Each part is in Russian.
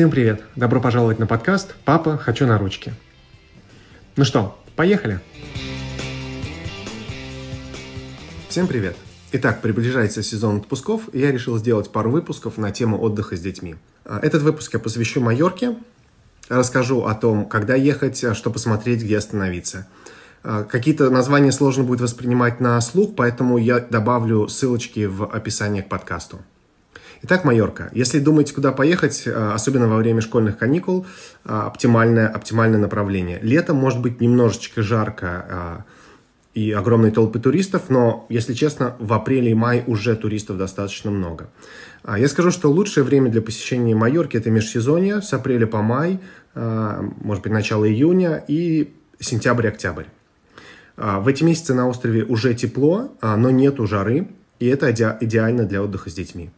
Всем привет! Добро пожаловать на подкаст «Папа, хочу на ручки». Ну что, поехали? Всем привет! Итак, приближается сезон отпусков, и я решил сделать пару выпусков на тему отдыха с детьми. А, этот выпуск я посвящу Майорке, расскажу о том, когда ехать, что посмотреть, где остановиться. А, какие-то названия сложно будет воспринимать на слух, поэтому я добавлю ссылочки в описании к подкасту. Итак, Майорка. Если думаете, куда поехать, а, особенно во время школьных каникул, оптимальное, оптимальное направление. Летом может быть немножечко жарко, и огромные толпы туристов, но, если честно, в апреле и мае уже туристов достаточно много. А, я скажу, что лучшее время для посещения Майорки – это межсезонье, с апреля по май, а, может быть, начало июня и сентябрь-октябрь. А, в эти месяцы на острове уже тепло, но нету жары, и это идеально для отдыха с детьми.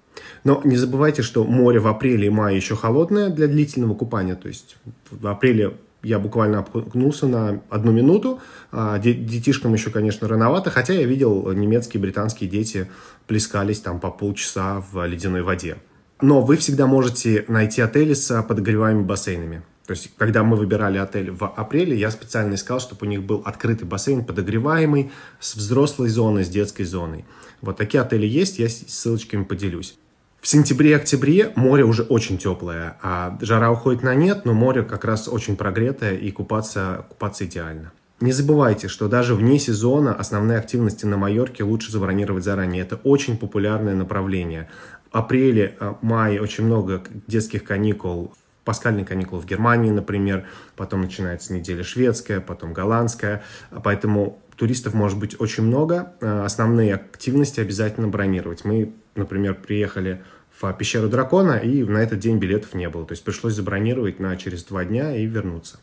Но не забывайте, что море в апреле и мае еще холодное для длительного купания. То есть в апреле я буквально окунулся на одну минуту. А, детишкам еще, конечно, рановато, хотя я видел немецкие, британские дети плескались там по полчаса в ледяной воде. Но вы всегда можете найти отели с подогреваемыми бассейнами. То есть, когда мы выбирали отель в апреле, я специально искал, чтобы у них был открытый бассейн, подогреваемый, с взрослой зоной, с детской зоной. Вот такие отели есть, я ссылочками поделюсь. В сентябре-октябре море уже очень теплое, а жара уходит на нет, но море как раз очень прогретое и купаться, купаться идеально. Не забывайте, что даже вне сезона основные активности на Майорке лучше забронировать заранее. Это очень популярное направление. В апреле, э, мае очень много детских каникул, паскальные каникулы в Германии, например, потом начинается неделя шведская, потом голландская, поэтому туристов может быть очень много. Э, основные активности обязательно бронировать. Мы, например, приехали в пещеру дракона, и на этот день билетов не было. То есть пришлось забронировать на через два дня и вернуться.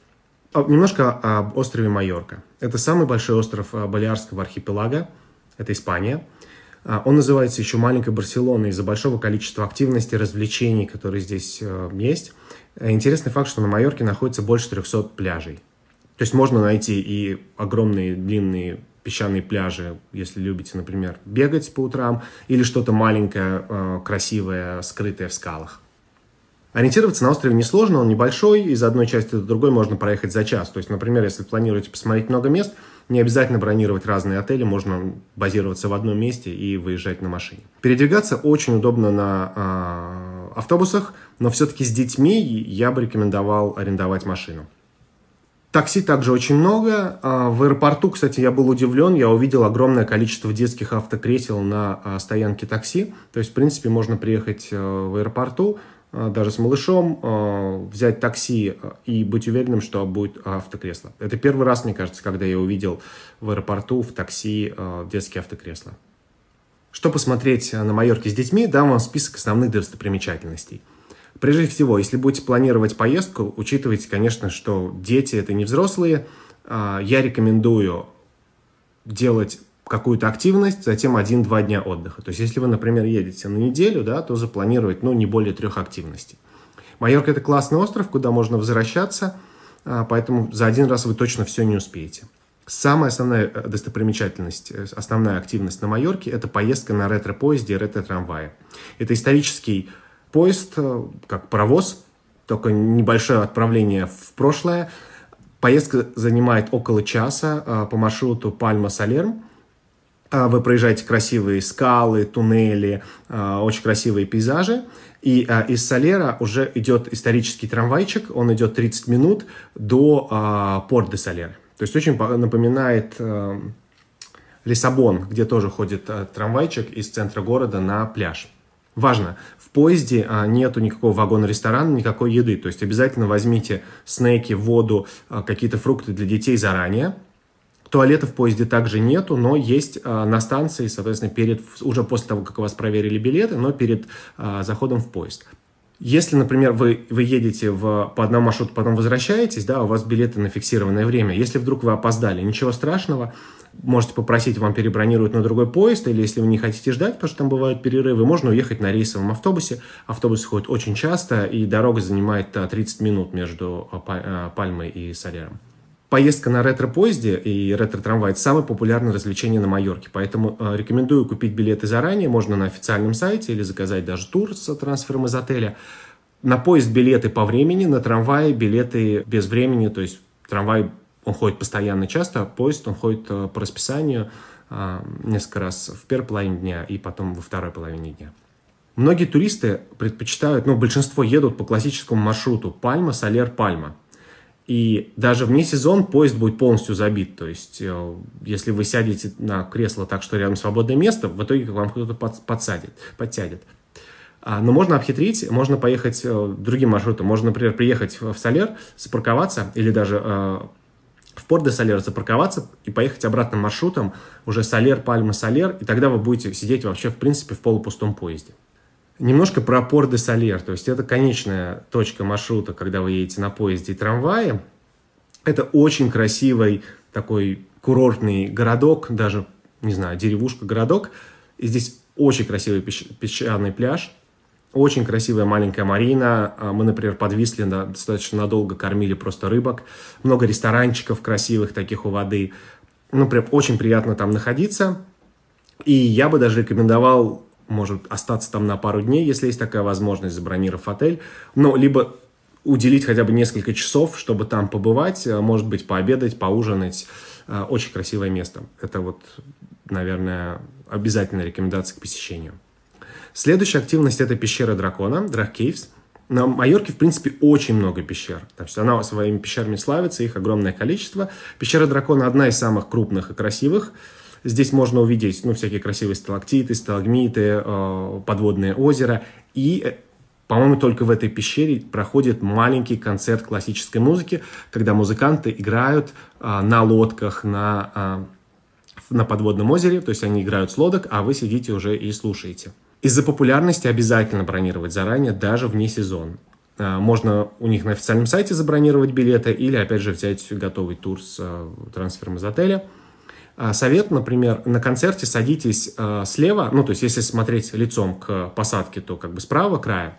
А, немножко об острове Майорка. Это самый большой остров э, Балиарского архипелага. Это Испания. А, он называется еще маленькой Барселоной из-за большого количества активностей, развлечений, которые здесь э, есть. Интересный факт, что на Майорке находится больше 300 пляжей. То есть можно найти и огромные длинные песчаные пляжи, если любите, например, бегать по утрам, или что-то маленькое, э, красивое, скрытое в скалах. Ориентироваться на острове несложно, он небольшой, из одной части до другой можно проехать за час. То есть, например, если планируете посмотреть много мест, не обязательно бронировать разные отели, можно базироваться в одном месте и выезжать на машине. Передвигаться очень удобно на э, автобусах, но все-таки с детьми я бы рекомендовал арендовать машину. Такси также очень много. А, в аэропорту, кстати, я был удивлен. Я увидел огромное количество детских автокресел на а, стоянке такси. То есть, в принципе, можно приехать э, в аэропорту, даже с малышом, взять такси и быть уверенным, что будет автокресло. Это первый раз, мне кажется, когда я увидел в аэропорту в такси детские автокресла. Что посмотреть на Майорке с детьми, дам вам список основных достопримечательностей – Прежде всего, если будете планировать поездку, учитывайте, конечно, что дети это не взрослые. А, я рекомендую делать какую-то активность, затем один-два дня отдыха. То есть, если вы, например, едете на неделю, да, то запланировать, ну, не более трех активностей. Майорка – это классный остров, куда можно возвращаться, а, поэтому за один раз вы точно все не успеете. Самая основная э, достопримечательность, э, основная активность на Майорке – это поездка на ретро-поезде и ретро-трамвае. Это исторический поезд, э, как паровоз, только небольшое отправление в прошлое. Поездка занимает около часа э, по маршруту Пальма-Салерм. Э, вы проезжаете красивые скалы, туннели, очень красивые пейзажи. И из Салера уже идет исторический трамвайчик, он идет 30 минут до порт де Салер. То есть очень напоминает Лиссабон, где тоже ходит трамвайчик из центра города на пляж. Важно, в поезде а, нету никакого вагона-ресторана, никакой еды. То есть обязательно возьмите снеки, воду, а, какие-то фрукты для детей заранее. Туалета в поезде также нету, но есть а, на станции, соответственно, перед, уже после того, как у вас проверили билеты, но перед а, заходом в поезд. Если, например, вы, вы едете в, по одному маршруту, потом возвращаетесь, да, у вас билеты на фиксированное время. Если вдруг вы опоздали, ничего страшного, можете попросить, вам перебронировать на другой поезд, или если вы не хотите ждать, потому что там бывают перерывы, можно уехать на рейсовом автобусе. Автобус ходит очень часто, и дорога занимает 30 минут между а, а, Пальмой и Солером. Поездка на ретро-поезде и ретро-трамвай – это самое популярное развлечение на Майорке, поэтому э, рекомендую купить билеты заранее, можно на официальном сайте или заказать даже тур с трансфером из отеля. На поезд билеты по времени, на трамвай билеты без времени, то есть трамвай он ходит постоянно часто, а поезд он ходит э, по расписанию э, несколько раз в первой половине дня и потом во второй половине дня. Многие туристы предпочитают, ну, большинство едут по классическому маршруту Пальма, Солер, Пальма. И даже вне сезон поезд будет полностью забит. То есть, э, если вы сядете на кресло так, что рядом свободное место, в итоге вам кто-то подсадит, подтянет. А, но можно обхитрить, можно поехать другим маршрутом. Можно, например, приехать в Солер, запарковаться или даже в порт де Солер запарковаться и поехать обратным маршрутом, уже Солер, Пальма, Солер, и тогда вы будете сидеть вообще, в принципе, в полупустом поезде. Немножко про порт де Солер, то есть это конечная точка маршрута, когда вы едете на поезде и трамвае. Это очень красивый такой курортный городок, даже, не знаю, деревушка-городок. И здесь очень красивый песчаный пляж, очень красивая маленькая марина. А, мы, например, подвисли, да, достаточно надолго кормили просто рыбок. Много ресторанчиков красивых таких у воды. Ну, прям очень приятно там находиться. И я бы даже рекомендовал, может, остаться там на пару дней, если есть такая возможность, забронировав отель. Но либо уделить хотя бы несколько часов, чтобы там побывать, а, может быть, пообедать, поужинать. А, очень красивое место. Это вот, наверное, обязательная рекомендация к посещению. Следующая активность – это пещера дракона, Caves. На Майорке, в принципе, очень много пещер. То есть она своими пещерами славится, их огромное количество. Пещера дракона – одна из самых крупных и красивых. Здесь можно увидеть ну, всякие красивые сталактиты, сталагмиты, э, подводное озеро. И, э, по-моему, только в этой пещере проходит маленький концерт классической музыки, когда музыканты играют э, на лодках, на, э, на подводном озере. То есть они играют с лодок, а вы сидите уже и слушаете. Из-за популярности обязательно бронировать заранее, даже вне сезона. А, можно у них на официальном сайте забронировать билеты или, опять же, взять готовый тур с трансфером из отеля. А, совет, например, на концерте садитесь слева, ну, то есть, если смотреть лицом к посадке, то как бы справа края,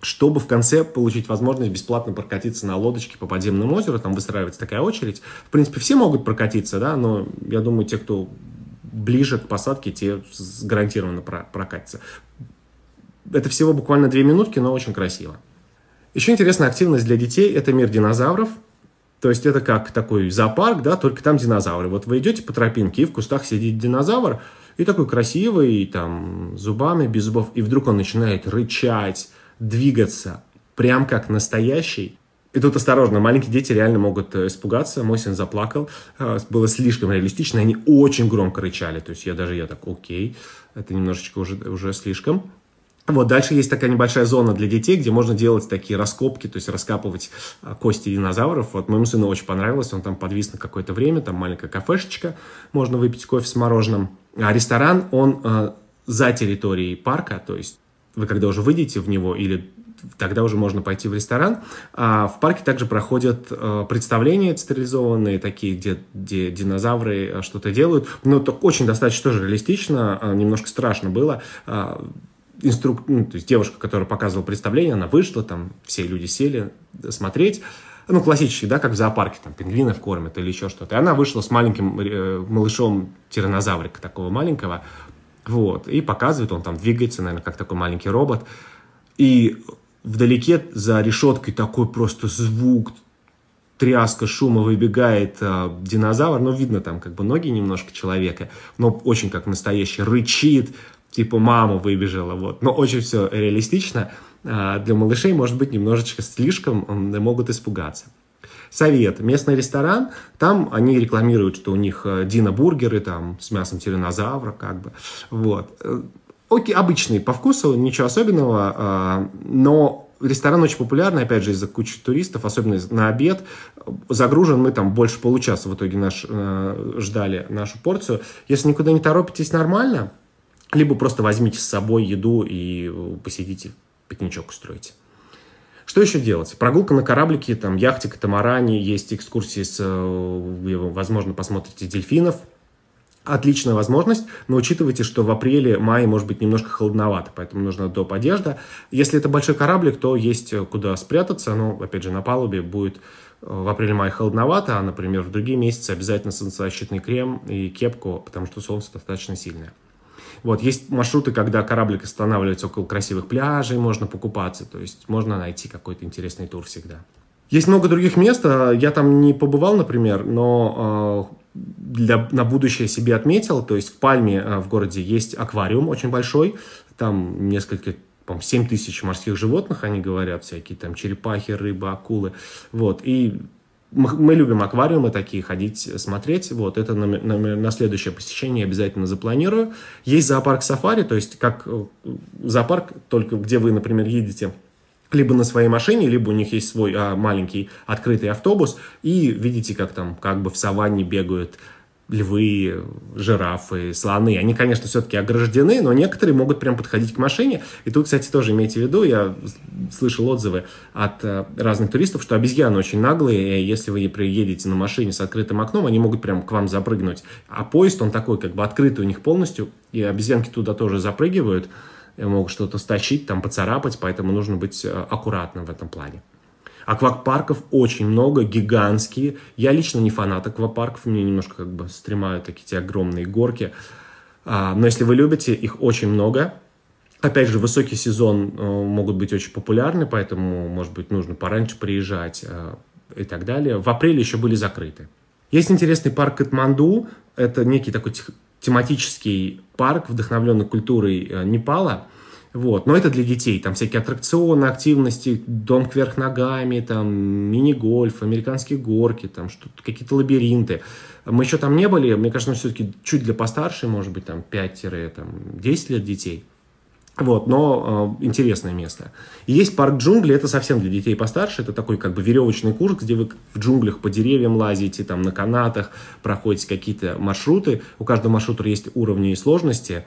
чтобы в конце получить возможность бесплатно прокатиться на лодочке по подземному озеру, там выстраивается такая очередь. В принципе, все могут прокатиться, да, но я думаю, те, кто ближе к посадке те гарантированно прокатятся. Это всего буквально две минутки, но очень красиво. Еще интересная активность для детей – это мир динозавров. То есть это как такой зоопарк, да, только там динозавры. Вот вы идете по тропинке, и в кустах сидит динозавр, и такой красивый, там, зубами, без зубов, и вдруг он начинает рычать, двигаться, прям как настоящий. И тут осторожно, маленькие дети реально могут э, испугаться. Мой сын заплакал. Э, было слишком реалистично. Они очень громко рычали. То есть я даже я так, окей, это немножечко уже, уже слишком. Вот дальше есть такая небольшая зона для детей, где можно делать такие раскопки, то есть раскапывать э, кости динозавров. Вот моему сыну очень понравилось, он там подвис на какое-то время, там маленькая кафешечка, можно выпить кофе с мороженым. А ресторан, он э, за территорией парка, то есть вы когда уже выйдете в него или тогда уже можно пойти в ресторан. А в парке также проходят э, представления стерилизованные, такие, где, где динозавры э, что-то делают. Но это очень достаточно тоже реалистично, э, немножко страшно было. Инструк... Ну, то есть девушка, которая показывала представление, она вышла, там все люди сели смотреть ну, классический, да, как в зоопарке, там, пингвинов кормят или еще что-то. И она вышла с маленьким э, малышом тиранозаврика такого маленького, вот, и показывает, он там двигается, наверное, как такой маленький робот. И Вдалеке за решеткой такой просто звук, тряска, шума выбегает э, динозавр, но видно там как бы ноги немножко человека, но очень как настоящий, рычит, типа мама выбежала, вот. Но очень все реалистично. Э, для малышей может быть немножечко слишком, э, могут испугаться. Совет. Местный ресторан, там они рекламируют, что у них э, динобургеры там с мясом тиранозавра, как бы, вот окей, обычный по вкусу, ничего особенного, а, но ресторан очень популярный, опять же, из-за кучи туристов, особенно на обед. Загружен мы там больше получаса в итоге наш, э, ждали нашу порцию. Если никуда не торопитесь нормально, либо просто возьмите с собой еду и посидите, пикничок устроите. Что еще делать? Прогулка на кораблике, там, яхте, катамаране, есть экскурсии, с, э, возможно, посмотрите дельфинов – отличная возможность, но учитывайте, что в апреле-мае может быть немножко холодновато, поэтому нужна доп. одежда. Если это большой кораблик, то есть э, куда спрятаться, но, опять же, на палубе будет э, в апреле-мае холодновато, а, например, в другие месяцы обязательно солнцезащитный крем и кепку, потому что солнце достаточно сильное. Вот, есть маршруты, когда кораблик останавливается около красивых пляжей, можно покупаться, то есть можно найти какой-то интересный тур всегда. Есть много других мест, а, я там не побывал, например, но а, для, на будущее себе отметил, то есть в Пальме а, в городе есть аквариум очень большой, там несколько по 7 тысяч морских животных, они говорят, всякие там черепахи, рыбы, акулы, вот, и мы, любим аквариумы такие, ходить, смотреть. Вот, это на, на, на следующее посещение обязательно запланирую. Есть зоопарк сафари, то есть как э, зоопарк, только где вы, например, едете либо на своей машине, либо у них есть свой а, маленький открытый автобус, и видите, как там как бы в саванне бегают львы, жирафы, слоны, они, конечно, все-таки ограждены, но некоторые могут прям подходить к машине. И тут, кстати, тоже имейте в виду, я слышал отзывы от э, разных туристов, что обезьяны очень наглые, и если вы приедете на машине с открытым окном, они могут прям к вам запрыгнуть. А поезд, он такой, как бы открытый у них полностью, и обезьянки туда тоже запрыгивают, могут что-то стащить, там поцарапать, поэтому нужно быть э, аккуратным в этом плане. Аквапарков очень много, гигантские. Я лично не фанат аквапарков, мне немножко как бы стремают такие те огромные горки. А, но если вы любите, их очень много. Опять же, высокий сезон э, могут быть очень популярны, поэтому, может быть, нужно пораньше приезжать э, и так далее. В апреле еще были закрыты. Есть интересный парк Катманду. Это некий такой тематический парк, вдохновленный культурой э, Непала. Вот. Но это для детей. Там всякие аттракционы, активности, дом кверх ногами, там мини-гольф, американские горки, там какие-то лабиринты. Мы еще там не были. Мне кажется, все-таки чуть для постарше, может быть, там 5-10 лет детей. Вот, но э, интересное место. Есть парк джунглей, это совсем для детей постарше, это такой как бы веревочный курс, где вы в джунглях по деревьям лазите, там на канатах, проходите какие-то маршруты. У каждого маршрута есть уровни и сложности.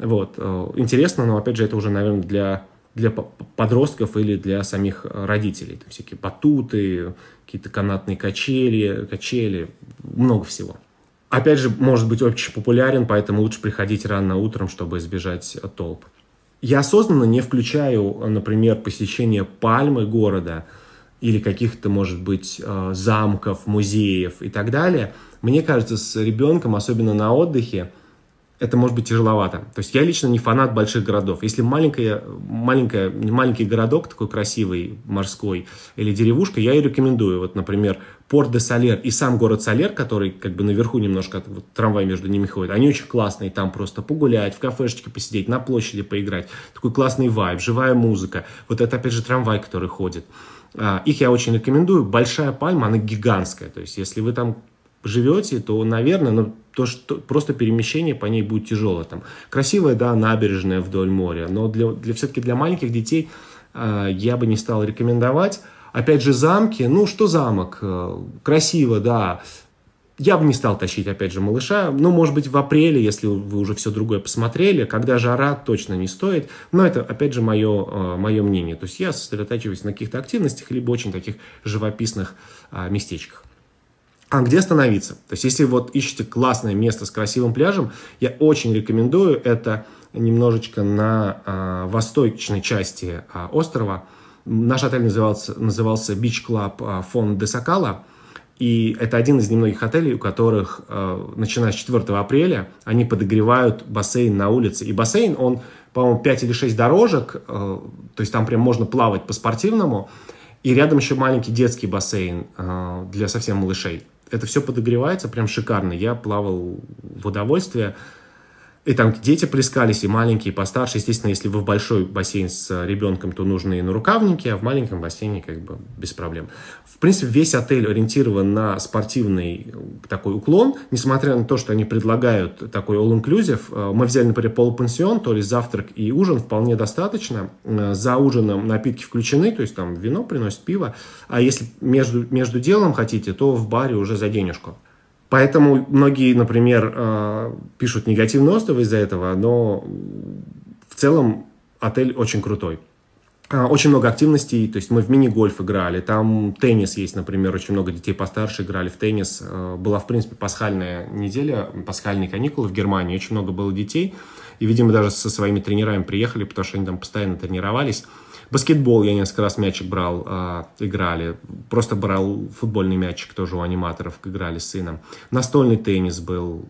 Вот. Э, интересно, но, опять же, это уже, наверное, для, для подростков или для самих родителей. Там всякие батуты, какие-то канатные качели, качели, много всего. Опять же, может быть очень популярен, поэтому лучше приходить рано утром, чтобы избежать толп. Я осознанно не включаю, например, посещение пальмы города или каких-то, может быть, э, замков, музеев и так далее. Мне кажется, с ребенком, особенно на отдыхе, это может быть тяжеловато. То есть я лично не фанат больших городов. Если маленькая, маленькая, маленький городок такой красивый, морской, или деревушка, я и рекомендую. Вот, например, Порт де Салер и сам город Салер, который как бы наверху немножко, вот, трамвай между ними ходит, они очень классные. Там просто погулять, в кафешечке посидеть, на площади поиграть. Такой классный вайб, живая музыка. Вот это, опять же, трамвай, который ходит. А, их я очень рекомендую. Большая пальма, она гигантская. То есть, если вы там живете, то, наверное, ну, то, что просто перемещение по ней будет тяжело. Там красивая, да, набережная вдоль моря, но для, для все-таки для маленьких детей э, я бы не стал рекомендовать. Опять же, замки, ну, что замок? Э, красиво, да. Я бы не стал тащить, опять же, малыша. Ну, может быть, в апреле, если вы уже все другое посмотрели. Когда жара, точно не стоит. Но это, опять же, мое, э, мое мнение. То есть я сосредотачиваюсь на каких-то активностях, либо очень таких живописных э, местечках. А где остановиться? То есть, если вот ищете классное место с красивым пляжем, я очень рекомендую это немножечко на а, восточной части а, острова. Наш отель назывался, назывался Beach Club а, Фон де Сакала. И это один из немногих отелей, у которых, а, начиная с 4 апреля, они подогревают бассейн на улице. И бассейн, он, по-моему, 5 или 6 дорожек, а, то есть там прям можно плавать по-спортивному. И рядом еще маленький детский бассейн а, для совсем малышей это все подогревается прям шикарно. Я плавал в удовольствие. И там дети плескались, и маленькие, и постарше. Естественно, если вы в большой бассейн с ребенком, то нужны и нарукавники, а в маленьком бассейне как бы без проблем. В принципе, весь отель ориентирован на спортивный такой уклон. Несмотря на то, что они предлагают такой all-inclusive, э, мы взяли, например, полупансион, то есть завтрак и ужин вполне достаточно. Э, за ужином напитки включены, то есть там вино приносит, пиво. А если между, между делом хотите, то в баре уже за денежку. Поэтому многие, например, э, пишут негативные отзывы из-за этого, но в целом отель очень крутой. А, очень много активностей, то есть мы в мини-гольф играли, там теннис есть, например, очень много детей постарше играли в теннис. Э, была, в принципе, пасхальная неделя, пасхальные каникулы в Германии, очень много было детей. И, видимо, даже со своими тренерами приехали, потому что они там постоянно тренировались. Баскетбол я несколько раз мячик брал, э, играли. Просто брал футбольный мячик тоже у аниматоров, играли с сыном. Настольный теннис был,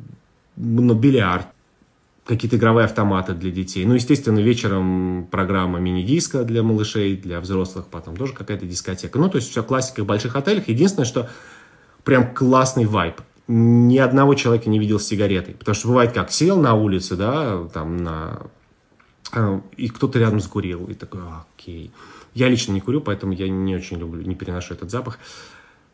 ну, бильярд. какие-то игровые автоматы для детей. Ну, естественно, вечером программа мини-диска для малышей, для взрослых, потом тоже какая-то дискотека. Ну, то есть все классика в больших отелях. Единственное, что прям классный вайб. Ни одного человека не видел с сигаретой. Потому что бывает как, сел на улице, да, там на... И кто-то рядом закурил. И такой, окей. Я лично не курю, поэтому я не очень люблю, не переношу этот запах.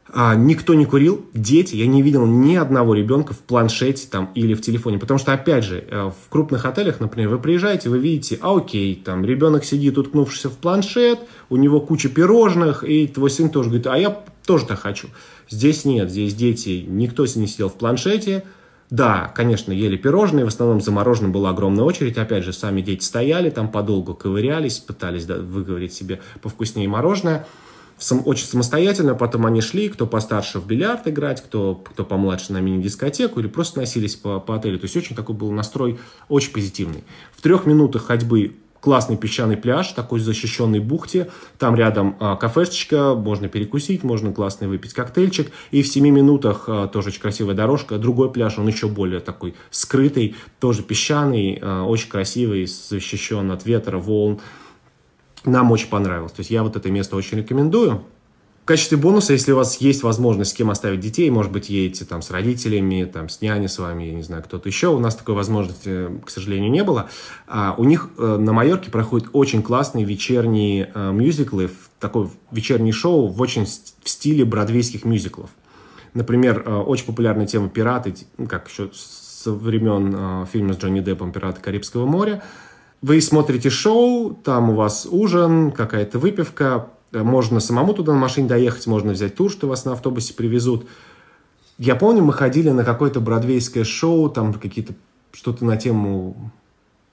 А, никто не курил, дети, я не видел ни одного ребенка в планшете там или в телефоне, потому что, опять же, э, в крупных отелях, например, вы приезжаете, вы видите, а окей, там ребенок сидит, уткнувшийся в планшет, у него куча пирожных, и твой сын тоже говорит, а я тоже так хочу. Здесь нет, здесь дети, никто не сидел в планшете, да, конечно, ели пирожные, в основном за мороженым была огромная очередь. Опять же, сами дети стояли там подолгу, ковырялись, пытались да, выговорить себе повкуснее мороженое сам, очень самостоятельно, потом они шли, кто постарше в бильярд играть, кто, кто помладше на мини-дискотеку или просто носились по, по отелю. То есть очень такой был настрой очень позитивный. В трех минутах ходьбы классный песчаный пляж, такой защищенный бухте. Там рядом а, кафешечка, можно перекусить, можно классно выпить коктейльчик. И в 7 минутах а, тоже очень красивая дорожка. Другой пляж, он еще более такой скрытый, тоже песчаный, а, очень красивый, защищен от ветра, волн нам очень понравилось. То есть я вот это место очень рекомендую. В качестве бонуса, если у вас есть возможность с кем оставить детей, может быть, едете там с родителями, там с няней с вами, я не знаю, кто-то еще, у нас такой возможности, к сожалению, не было. А у них э, на Майорке проходят очень классные вечерние э, мюзиклы, такое вечернее шоу в очень в стиле бродвейских мюзиклов. Например, э, очень популярная тема «Пираты», ну, как еще со времен э, фильма с Джонни Деппом «Пираты Карибского моря», вы смотрите шоу, там у вас ужин, какая-то выпивка, можно самому туда на машине доехать, можно взять тур, что вас на автобусе привезут. Я помню, мы ходили на какое-то бродвейское шоу, там какие-то что-то на тему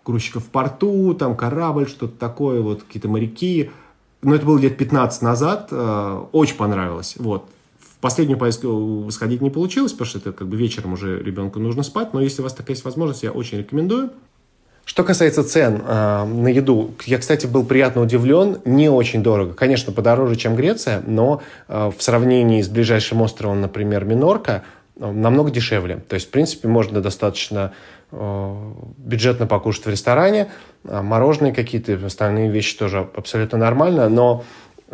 грузчиков в порту, там корабль, что-то такое, вот какие-то моряки. Но это было лет 15 назад, э, очень понравилось. Вот. В последнюю поездку сходить не получилось, потому что это как бы вечером уже ребенку нужно спать, но если у вас такая есть возможность, я очень рекомендую. Что касается цен э, на еду, я, кстати, был приятно удивлен, не очень дорого. Конечно, подороже, чем Греция, но э, в сравнении с ближайшим островом, например, Минорка, э, намного дешевле. То есть, в принципе, можно достаточно э, бюджетно покушать в ресторане, э, мороженые какие-то, остальные вещи тоже абсолютно нормально, но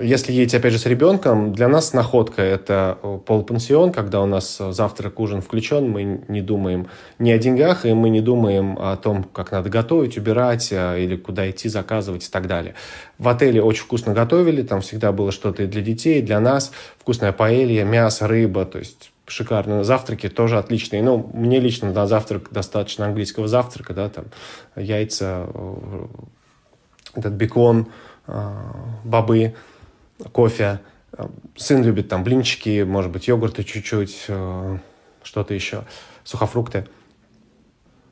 если едете, опять же, с ребенком, для нас находка – это э, полупансион, когда у нас э, завтрак, ужин включен, мы не думаем ни о деньгах, и мы не думаем о том, как надо готовить, убирать, э, или куда идти, заказывать и так далее. В отеле очень вкусно готовили, там всегда было что-то и для детей, и для нас. Вкусная паэлья, мясо, рыба, то есть шикарно. Завтраки тоже отличные. Ну, мне лично на завтрак достаточно английского завтрака, да, там яйца, этот бекон, бобы – кофе. Сын любит там блинчики, может быть, йогурты чуть-чуть, э, что-то еще, сухофрукты.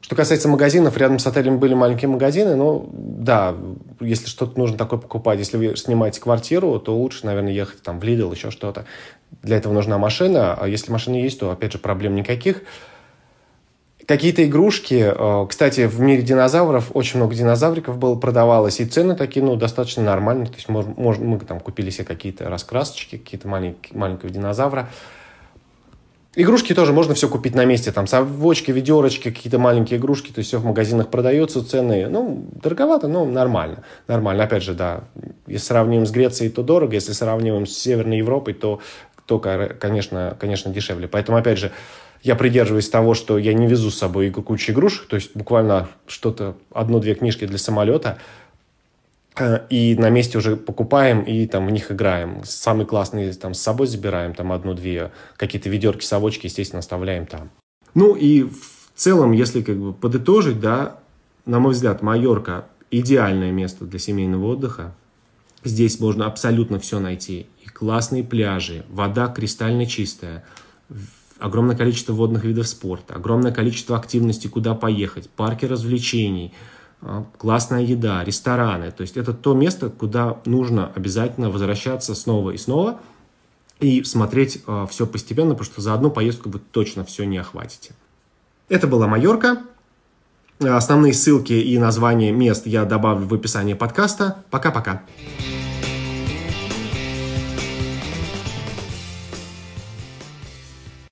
Что касается магазинов, рядом с отелем были маленькие магазины, но да, если что-то нужно такое покупать, если вы снимаете квартиру, то лучше, наверное, ехать там в Lidl, еще что-то. Для этого нужна машина, а если машина есть, то, опять же, проблем никаких. Какие-то игрушки, э, кстати, в мире динозавров очень много динозавриков было продавалось, и цены такие, ну, достаточно нормальные. То есть можно, мы там купили себе какие-то раскрасочки, какие-то маленькие, маленького динозавра. Игрушки тоже можно все купить на месте, там совочки, ведерочки, какие-то маленькие игрушки, то есть все в магазинах продается, цены, ну, дороговато, но нормально, нормально. Опять же, да, если сравниваем с Грецией, то дорого, если сравниваем с Северной Европой, то, то конечно, конечно, дешевле. Поэтому, опять же, я придерживаюсь того, что я не везу с собой кучу игрушек, то есть буквально что-то, одну-две книжки для самолета, э, и на месте уже покупаем и там в них играем. Самые классные там с собой забираем, там одну-две, какие-то ведерки, совочки, естественно, оставляем там. Ну и в целом, если как бы подытожить, да, на мой взгляд, Майорка идеальное место для семейного отдыха. Здесь можно абсолютно все найти. И классные пляжи, вода кристально чистая, огромное количество водных видов спорта, огромное количество активностей, куда поехать, парки развлечений, а, классная еда, рестораны. То есть это то место, куда нужно обязательно возвращаться снова и снова и смотреть а, все постепенно, потому что за одну поездку вы точно все не охватите. Это была Майорка. Основные ссылки и названия мест я добавлю в описании подкаста. Пока-пока.